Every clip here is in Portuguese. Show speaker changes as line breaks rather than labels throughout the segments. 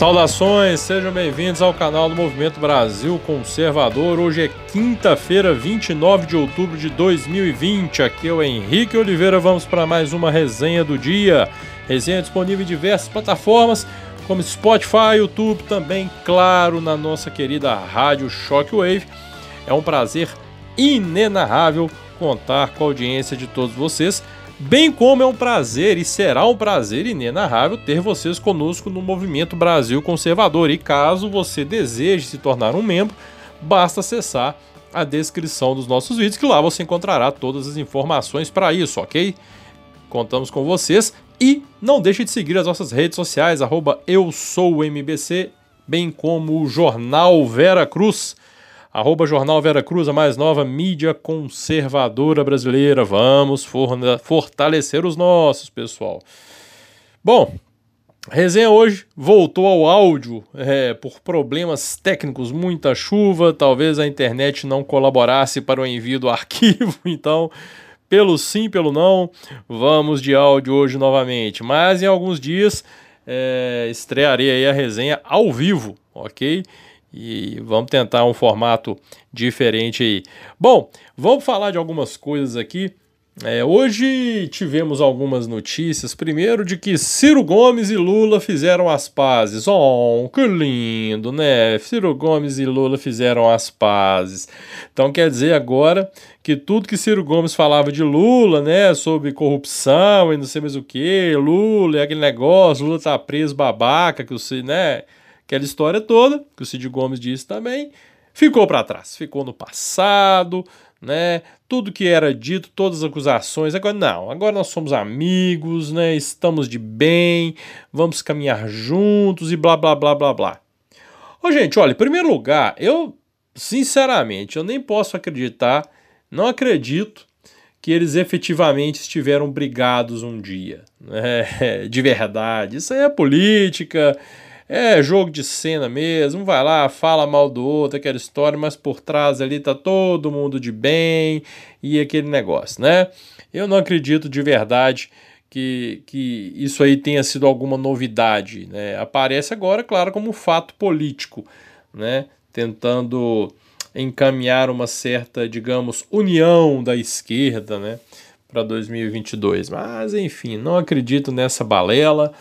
Saudações, sejam bem-vindos ao canal do Movimento Brasil Conservador. Hoje é quinta-feira, 29 de outubro de 2020. Aqui é o Henrique Oliveira. Vamos para mais uma resenha do dia. Resenha disponível em diversas plataformas, como Spotify, YouTube, também, claro, na nossa querida rádio Shockwave. É um prazer inenarrável contar com a audiência de todos vocês. Bem como é um prazer e será um prazer inenarrável ter vocês conosco no Movimento Brasil Conservador. E caso você deseje se tornar um membro, basta acessar a descrição dos nossos vídeos, que lá você encontrará todas as informações para isso, ok? Contamos com vocês e não deixe de seguir as nossas redes sociais, arroba eu sou o MBC, bem como o Jornal Vera Cruz Arroba Jornal Vera Cruz, a mais nova mídia conservadora brasileira. Vamos fortalecer os nossos, pessoal. Bom, resenha hoje voltou ao áudio é, por problemas técnicos, muita chuva, talvez a internet não colaborasse para o envio do arquivo, então pelo sim, pelo não, vamos de áudio hoje novamente. Mas em alguns dias é, estrearei a resenha ao vivo, ok? E vamos tentar um formato diferente aí. Bom, vamos falar de algumas coisas aqui. É, hoje tivemos algumas notícias. Primeiro, de que Ciro Gomes e Lula fizeram as pazes. Oh, que lindo, né? Ciro Gomes e Lula fizeram as pazes. Então quer dizer agora que tudo que Ciro Gomes falava de Lula, né? Sobre corrupção e não sei mais o que, Lula e aquele negócio, Lula tá preso babaca, que o né? Aquela história toda, que o Cid Gomes disse também, ficou para trás, ficou no passado, né? Tudo que era dito, todas as acusações, agora não, agora nós somos amigos, né? Estamos de bem, vamos caminhar juntos e blá blá blá blá blá. Ô, gente, olha, em primeiro lugar, eu sinceramente, eu nem posso acreditar, não acredito que eles efetivamente estiveram brigados um dia, né? de verdade. Isso aí é política, é jogo de cena mesmo, vai lá, fala mal do outro, aquela história, mas por trás ali tá todo mundo de bem e aquele negócio, né? Eu não acredito de verdade que, que isso aí tenha sido alguma novidade, né? Aparece agora, claro, como fato político, né? Tentando encaminhar uma certa, digamos, união da esquerda, né? Para 2022. Mas, enfim, não acredito nessa balela.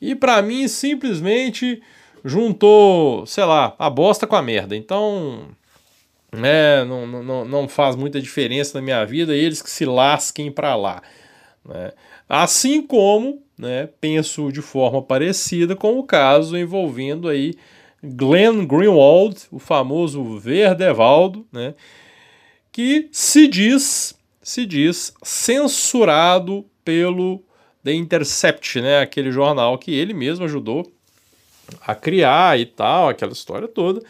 E para mim, simplesmente juntou, sei lá, a bosta com a merda. Então, né, não, não, não faz muita diferença na minha vida, eles que se lasquem para lá. Né? Assim como, né, penso de forma parecida com o caso envolvendo aí Glenn Greenwald, o famoso Verdevaldo, né, que se diz, se diz censurado pelo The Intercept, né? Aquele jornal que ele mesmo ajudou a criar e tal, aquela história toda.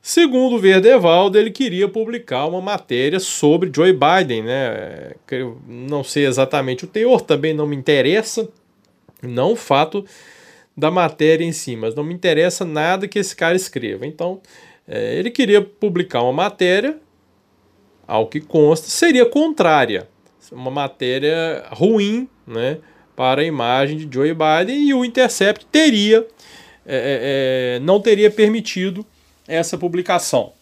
Segundo o Verdevaldo, ele queria publicar uma matéria sobre Joe Biden, né? Não sei exatamente o teor, também não me interessa, não o fato da matéria em si, mas não me interessa nada que esse cara escreva. Então, é, ele queria publicar uma matéria, ao que consta, seria contrária, uma matéria ruim, né? Para a imagem de Joe Biden e o Intercept teria é, é, é, não teria permitido essa publicação.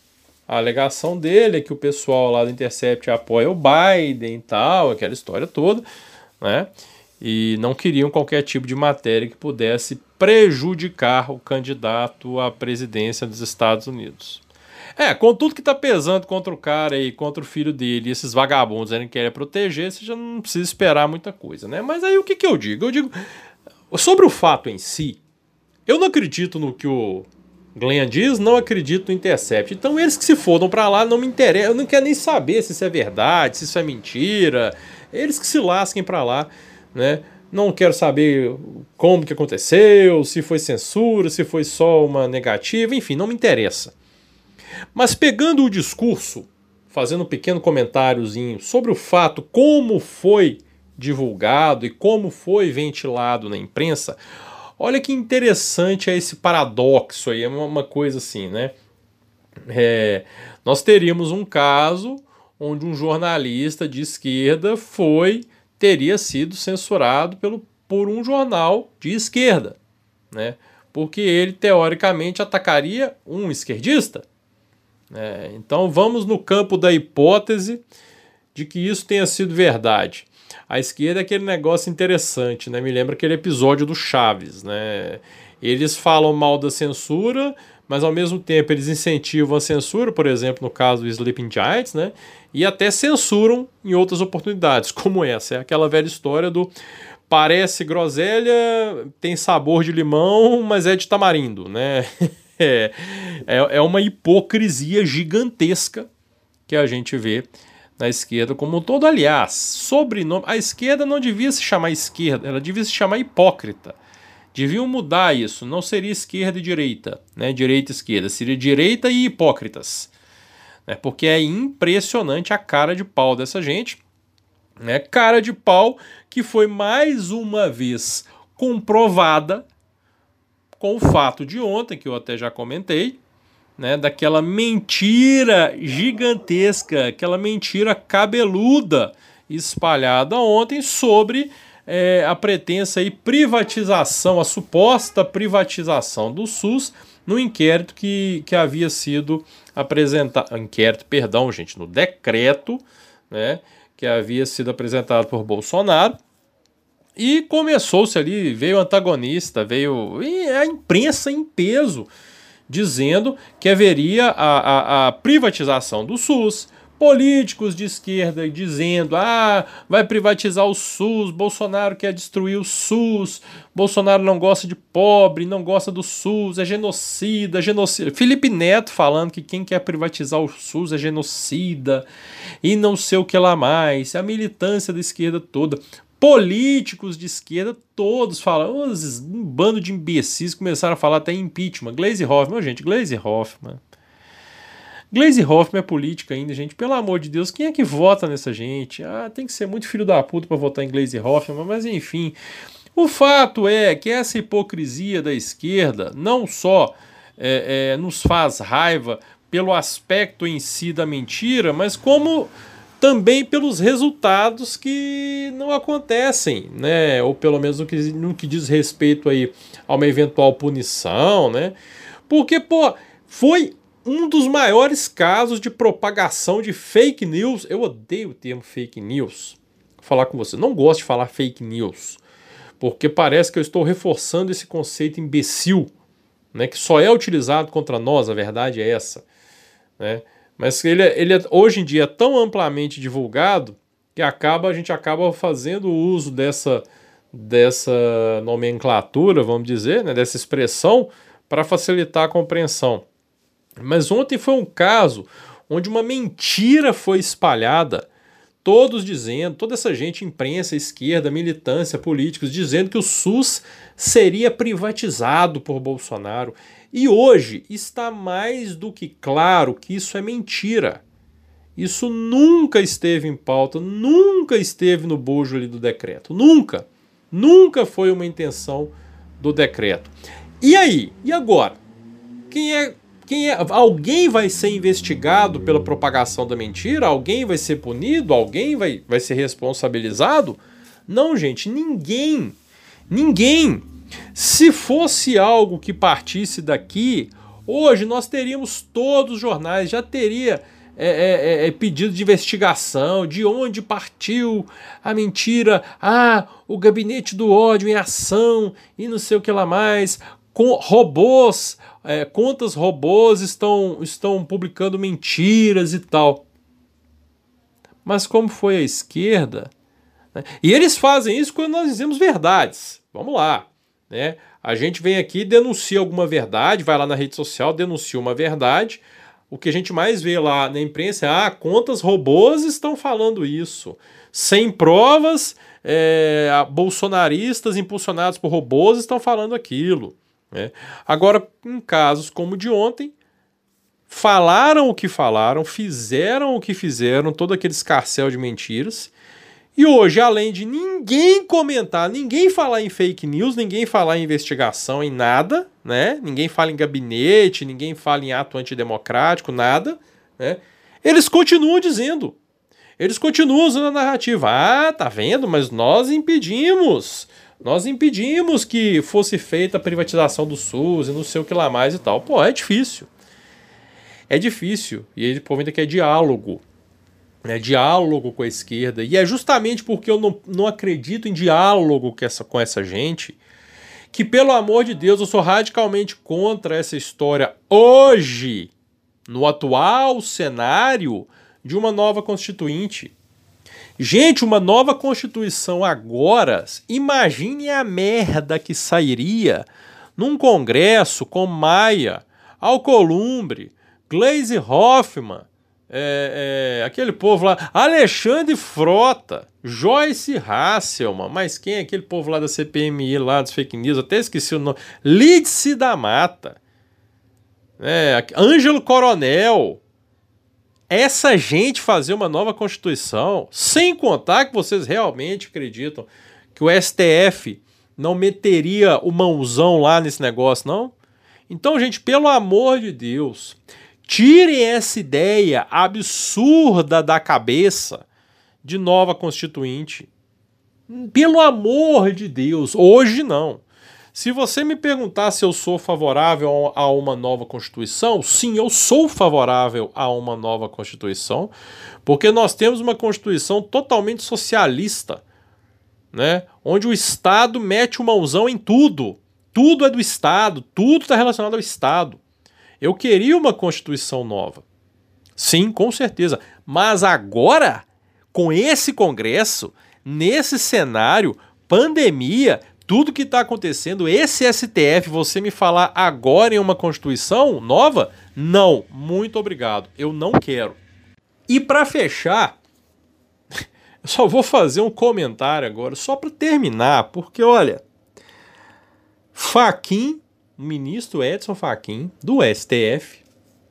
A alegação dele é que o pessoal lá do Intercept apoia o Biden e tal, aquela história toda, né? E não queriam qualquer tipo de matéria que pudesse prejudicar o candidato à presidência dos Estados Unidos. É, com tudo que tá pesando contra o cara e contra o filho dele, esses vagabundos ele querem proteger, você já não precisa esperar muita coisa, né? Mas aí o que, que eu digo? Eu digo, sobre o fato em si, eu não acredito no que o Glenn diz, não acredito no Intercept. Então eles que se fodam para lá não me interessa, eu não quero nem saber se isso é verdade, se isso é mentira. Eles que se lasquem para lá, né? Não quero saber como que aconteceu, se foi censura, se foi só uma negativa, enfim, não me interessa. Mas pegando o discurso, fazendo um pequeno comentáriozinho sobre o fato como foi divulgado e como foi ventilado na imprensa, olha que interessante é esse paradoxo aí, é uma coisa assim, né? É, nós teríamos um caso onde um jornalista de esquerda foi teria sido censurado pelo, por um jornal de esquerda, né? porque ele teoricamente atacaria um esquerdista. É, então vamos no campo da hipótese de que isso tenha sido verdade. A esquerda é aquele negócio interessante, né? Me lembra aquele episódio do Chaves, né? Eles falam mal da censura, mas ao mesmo tempo eles incentivam a censura, por exemplo, no caso do Sleeping Giants, né? E até censuram em outras oportunidades, como essa. É aquela velha história do parece groselha, tem sabor de limão, mas é de tamarindo, né? é, é, é uma hipocrisia gigantesca que a gente vê na esquerda como um todo. Aliás, sobrenome. A esquerda não devia se chamar esquerda, ela devia se chamar hipócrita. Deviam mudar isso. Não seria esquerda e direita, né? Direita e esquerda. Seria direita e hipócritas. Né? Porque é impressionante a cara de pau dessa gente. Né? Cara de pau que foi mais uma vez comprovada com o fato de ontem, que eu até já comentei, né, daquela mentira gigantesca, aquela mentira cabeluda espalhada ontem sobre é, a pretensa aí privatização, a suposta privatização do SUS no inquérito que, que havia sido apresentado, inquérito, perdão, gente, no decreto, né, que havia sido apresentado por Bolsonaro. E começou-se ali, veio antagonista, veio a imprensa em peso dizendo que haveria a, a, a privatização do SUS, políticos de esquerda dizendo: ah, vai privatizar o SUS, Bolsonaro quer destruir o SUS, Bolsonaro não gosta de pobre, não gosta do SUS, é genocida, genocida. Felipe Neto falando que quem quer privatizar o SUS é genocida e não sei o que lá mais, a militância da esquerda toda políticos de esquerda, todos falam, um bando de imbecis começaram a falar até impeachment. Glaze Hoffman, gente, Glaze Hoffman. Glaze Hoffman é política ainda, gente. Pelo amor de Deus, quem é que vota nessa gente? Ah, tem que ser muito filho da puta para votar em Glaze Hoffman, mas enfim. O fato é que essa hipocrisia da esquerda não só é, é, nos faz raiva pelo aspecto em si da mentira, mas como também pelos resultados que não acontecem, né? Ou pelo menos no que, no que diz respeito aí a uma eventual punição, né? Porque, pô, foi um dos maiores casos de propagação de fake news. Eu odeio o termo fake news. Vou falar com você, não gosto de falar fake news, porque parece que eu estou reforçando esse conceito imbecil, né? Que só é utilizado contra nós. A verdade é essa, né? Mas ele, é, ele é, hoje em dia é tão amplamente divulgado que acaba a gente acaba fazendo uso dessa, dessa nomenclatura, vamos dizer, né, dessa expressão, para facilitar a compreensão. Mas ontem foi um caso onde uma mentira foi espalhada, todos dizendo, toda essa gente, imprensa, esquerda, militância, políticos, dizendo que o SUS seria privatizado por Bolsonaro. E hoje está mais do que claro que isso é mentira. Isso nunca esteve em pauta, nunca esteve no bojo ali do decreto. Nunca. Nunca foi uma intenção do decreto. E aí? E agora? Quem é quem é, alguém vai ser investigado pela propagação da mentira? Alguém vai ser punido? Alguém vai, vai ser responsabilizado? Não, gente, ninguém. Ninguém. Se fosse algo que partisse daqui, hoje nós teríamos todos os jornais, já teria é, é, é, é, pedido de investigação, de onde partiu a mentira, ah, o gabinete do ódio em ação e não sei o que lá mais, com robôs, é, contas robôs estão, estão publicando mentiras e tal. Mas como foi a esquerda? Né? E eles fazem isso quando nós dizemos verdades. Vamos lá. Né? A gente vem aqui, denuncia alguma verdade, vai lá na rede social, denuncia uma verdade. O que a gente mais vê lá na imprensa é: ah, contas robôs estão falando isso. Sem provas, é, bolsonaristas impulsionados por robôs estão falando aquilo. Né? Agora, em casos como o de ontem, falaram o que falaram, fizeram o que fizeram, todo aquele escarcel de mentiras, e hoje, além de ninguém comentar, ninguém falar em fake news, ninguém falar em investigação, em nada, né? Ninguém fala em gabinete, ninguém fala em ato antidemocrático, nada, né? Eles continuam dizendo. Eles continuam usando a narrativa. Ah, tá vendo? Mas nós impedimos. Nós impedimos que fosse feita a privatização do SUS e não sei o que lá mais e tal. Pô, é difícil. É difícil. E ele ainda que é diálogo. É diálogo com a esquerda. E é justamente porque eu não, não acredito em diálogo com essa, com essa gente que, pelo amor de Deus, eu sou radicalmente contra essa história hoje, no atual cenário de uma nova constituinte. Gente, uma nova Constituição agora, imagine a merda que sairia num congresso com Maia, Alcolumbre, Glaze Hoffman, é, é, aquele povo lá, Alexandre Frota, Joyce Hasselman, mas quem é aquele povo lá da CPMI, lá dos fake news, até esqueci o nome, Lídice da Mata, é, Ângelo Coronel, essa gente fazer uma nova Constituição, sem contar que vocês realmente acreditam que o STF não meteria o mãozão lá nesse negócio, não? Então, gente, pelo amor de Deus, tirem essa ideia absurda da cabeça de nova Constituinte. Pelo amor de Deus, hoje não. Se você me perguntar se eu sou favorável a uma nova Constituição, sim, eu sou favorável a uma nova Constituição, porque nós temos uma Constituição totalmente socialista, né? onde o Estado mete o mãozão em tudo. Tudo é do Estado, tudo está relacionado ao Estado. Eu queria uma Constituição nova. Sim, com certeza. Mas agora, com esse Congresso, nesse cenário, pandemia, tudo que está acontecendo, esse STF, você me falar agora em uma Constituição nova? Não, muito obrigado, eu não quero. E para fechar, eu só vou fazer um comentário agora, só para terminar, porque olha, Faquin, o ministro Edson Faquin, do STF,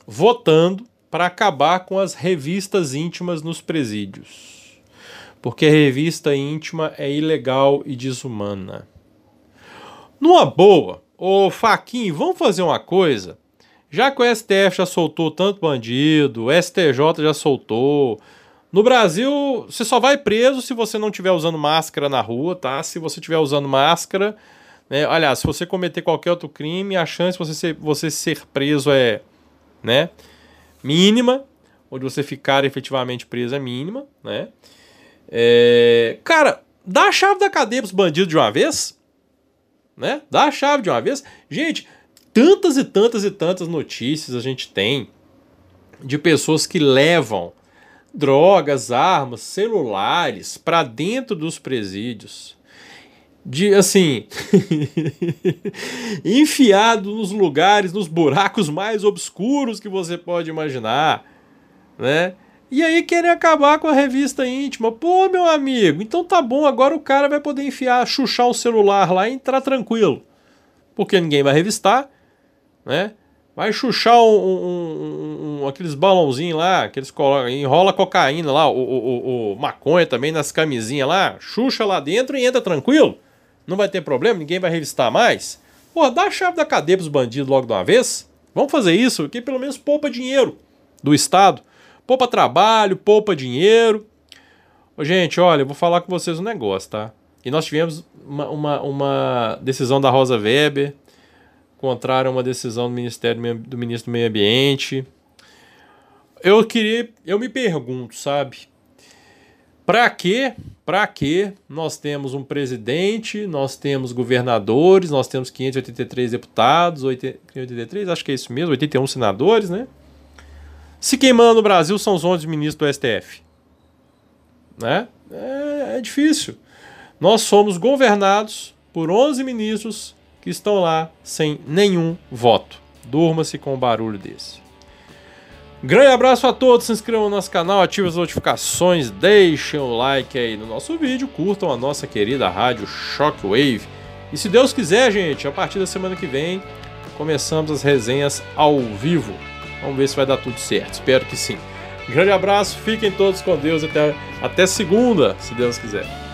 votando para acabar com as revistas íntimas nos presídios. Porque revista íntima é ilegal e desumana. Numa boa, ô Faquin, vamos fazer uma coisa? Já que o STF já soltou tanto bandido, o STJ já soltou. No Brasil, você só vai preso se você não estiver usando máscara na rua, tá? Se você estiver usando máscara. Né? Aliás, se você cometer qualquer outro crime, a chance de você ser, você ser preso é né, mínima. Ou de você ficar efetivamente preso é mínima, né? É... Cara, dá a chave da cadeia pros bandidos de uma vez né? Dá a chave de uma vez. Gente, tantas e tantas e tantas notícias a gente tem de pessoas que levam drogas, armas, celulares para dentro dos presídios. De assim, enfiado nos lugares, nos buracos mais obscuros que você pode imaginar, né? E aí querem acabar com a revista íntima. Pô, meu amigo, então tá bom, agora o cara vai poder enfiar, chuchar o celular lá e entrar tranquilo. Porque ninguém vai revistar, né? Vai chuchar um, um, um, aqueles balãozinhos lá, que eles colocam, enrola cocaína lá, o, o, o, maconha também nas camisinhas lá, chucha lá dentro e entra tranquilo. Não vai ter problema, ninguém vai revistar mais. Pô, dá a chave da cadeia pros bandidos logo de uma vez. Vamos fazer isso, que pelo menos poupa dinheiro do Estado. Poupa trabalho, poupa dinheiro. Ô, gente, olha, eu vou falar com vocês um negócio, tá? E nós tivemos uma, uma, uma decisão da Rosa Weber, contrária a uma decisão do Ministério do Ministro do Meio Ambiente. Eu queria, eu me pergunto, sabe? Para que, para que nós temos um presidente, nós temos governadores, nós temos 583 deputados, 583, acho que é isso mesmo, 81 senadores, né? Se quem manda no Brasil são os 11 ministros do STF. Né? É, é difícil. Nós somos governados por 11 ministros que estão lá sem nenhum voto. Durma-se com um barulho desse. Grande abraço a todos, se inscrevam no nosso canal, ativem as notificações, deixem o like aí no nosso vídeo, curtam a nossa querida rádio Shockwave. E se Deus quiser, gente, a partir da semana que vem, começamos as resenhas ao vivo. Vamos ver se vai dar tudo certo. Espero que sim. Grande abraço, fiquem todos com Deus até, até segunda, se Deus quiser.